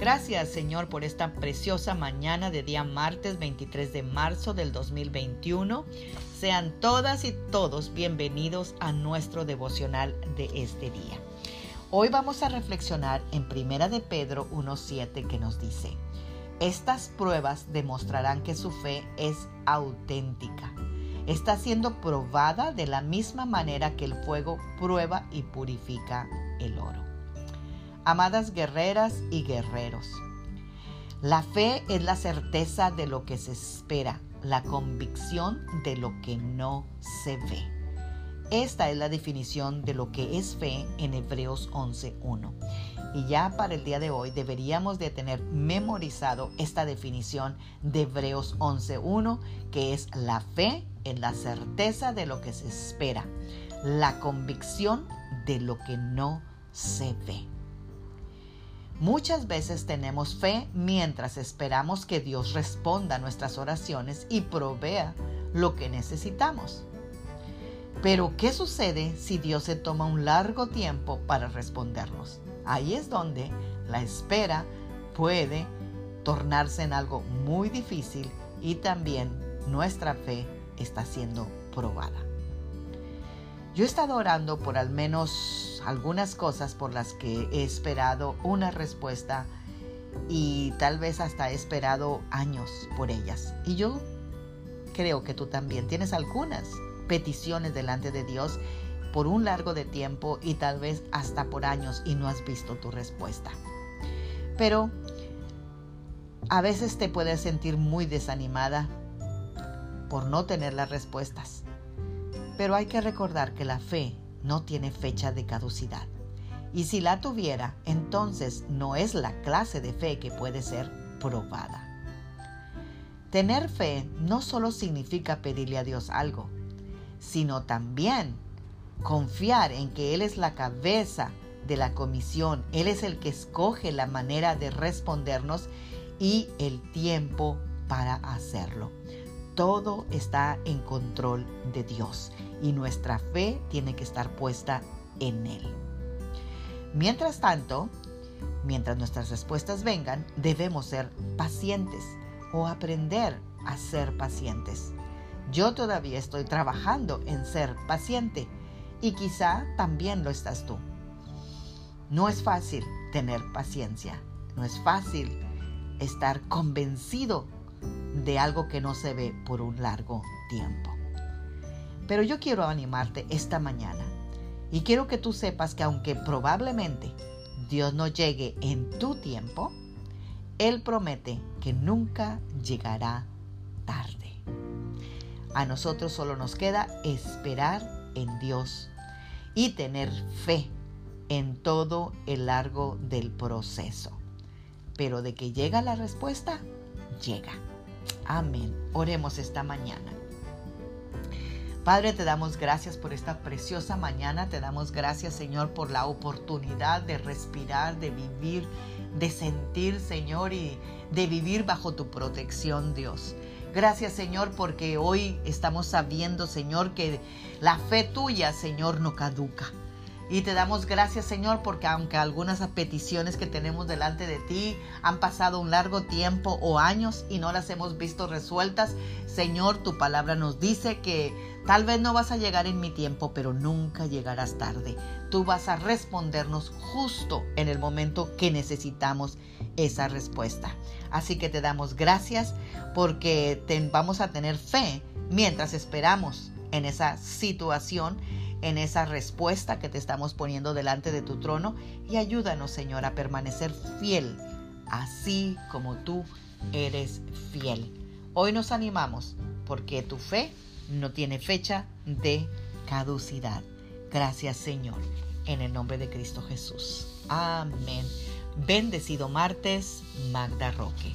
Gracias Señor por esta preciosa mañana de día martes 23 de marzo del 2021. Sean todas y todos bienvenidos a nuestro devocional de este día. Hoy vamos a reflexionar en Primera de Pedro 1.7 que nos dice, estas pruebas demostrarán que su fe es auténtica. Está siendo probada de la misma manera que el fuego prueba y purifica el oro. Amadas guerreras y guerreros, la fe es la certeza de lo que se espera, la convicción de lo que no se ve. Esta es la definición de lo que es fe en Hebreos 11.1. Y ya para el día de hoy deberíamos de tener memorizado esta definición de Hebreos 11.1, que es la fe en la certeza de lo que se espera, la convicción de lo que no se ve. Muchas veces tenemos fe mientras esperamos que Dios responda a nuestras oraciones y provea lo que necesitamos. Pero, ¿qué sucede si Dios se toma un largo tiempo para respondernos? Ahí es donde la espera puede tornarse en algo muy difícil y también nuestra fe está siendo probada. Yo he estado orando por al menos algunas cosas por las que he esperado una respuesta y tal vez hasta he esperado años por ellas. Y yo creo que tú también tienes algunas peticiones delante de Dios por un largo de tiempo y tal vez hasta por años y no has visto tu respuesta. Pero a veces te puedes sentir muy desanimada por no tener las respuestas. Pero hay que recordar que la fe no tiene fecha de caducidad. Y si la tuviera, entonces no es la clase de fe que puede ser probada. Tener fe no solo significa pedirle a Dios algo, sino también confiar en que Él es la cabeza de la comisión, Él es el que escoge la manera de respondernos y el tiempo para hacerlo. Todo está en control de Dios y nuestra fe tiene que estar puesta en Él. Mientras tanto, mientras nuestras respuestas vengan, debemos ser pacientes o aprender a ser pacientes. Yo todavía estoy trabajando en ser paciente y quizá también lo estás tú. No es fácil tener paciencia, no es fácil estar convencido de algo que no se ve por un largo tiempo. Pero yo quiero animarte esta mañana y quiero que tú sepas que aunque probablemente Dios no llegue en tu tiempo, Él promete que nunca llegará tarde. A nosotros solo nos queda esperar en Dios y tener fe en todo el largo del proceso. Pero de que llega la respuesta, llega. Amén. Oremos esta mañana. Padre, te damos gracias por esta preciosa mañana. Te damos gracias, Señor, por la oportunidad de respirar, de vivir, de sentir, Señor, y de vivir bajo tu protección, Dios. Gracias, Señor, porque hoy estamos sabiendo, Señor, que la fe tuya, Señor, no caduca. Y te damos gracias, Señor, porque aunque algunas peticiones que tenemos delante de ti han pasado un largo tiempo o años y no las hemos visto resueltas, Señor, tu palabra nos dice que tal vez no vas a llegar en mi tiempo, pero nunca llegarás tarde. Tú vas a respondernos justo en el momento que necesitamos esa respuesta. Así que te damos gracias porque vamos a tener fe mientras esperamos en esa situación en esa respuesta que te estamos poniendo delante de tu trono y ayúdanos, Señor, a permanecer fiel, así como tú eres fiel. Hoy nos animamos porque tu fe no tiene fecha de caducidad. Gracias, Señor, en el nombre de Cristo Jesús. Amén. Bendecido martes, Magda Roque.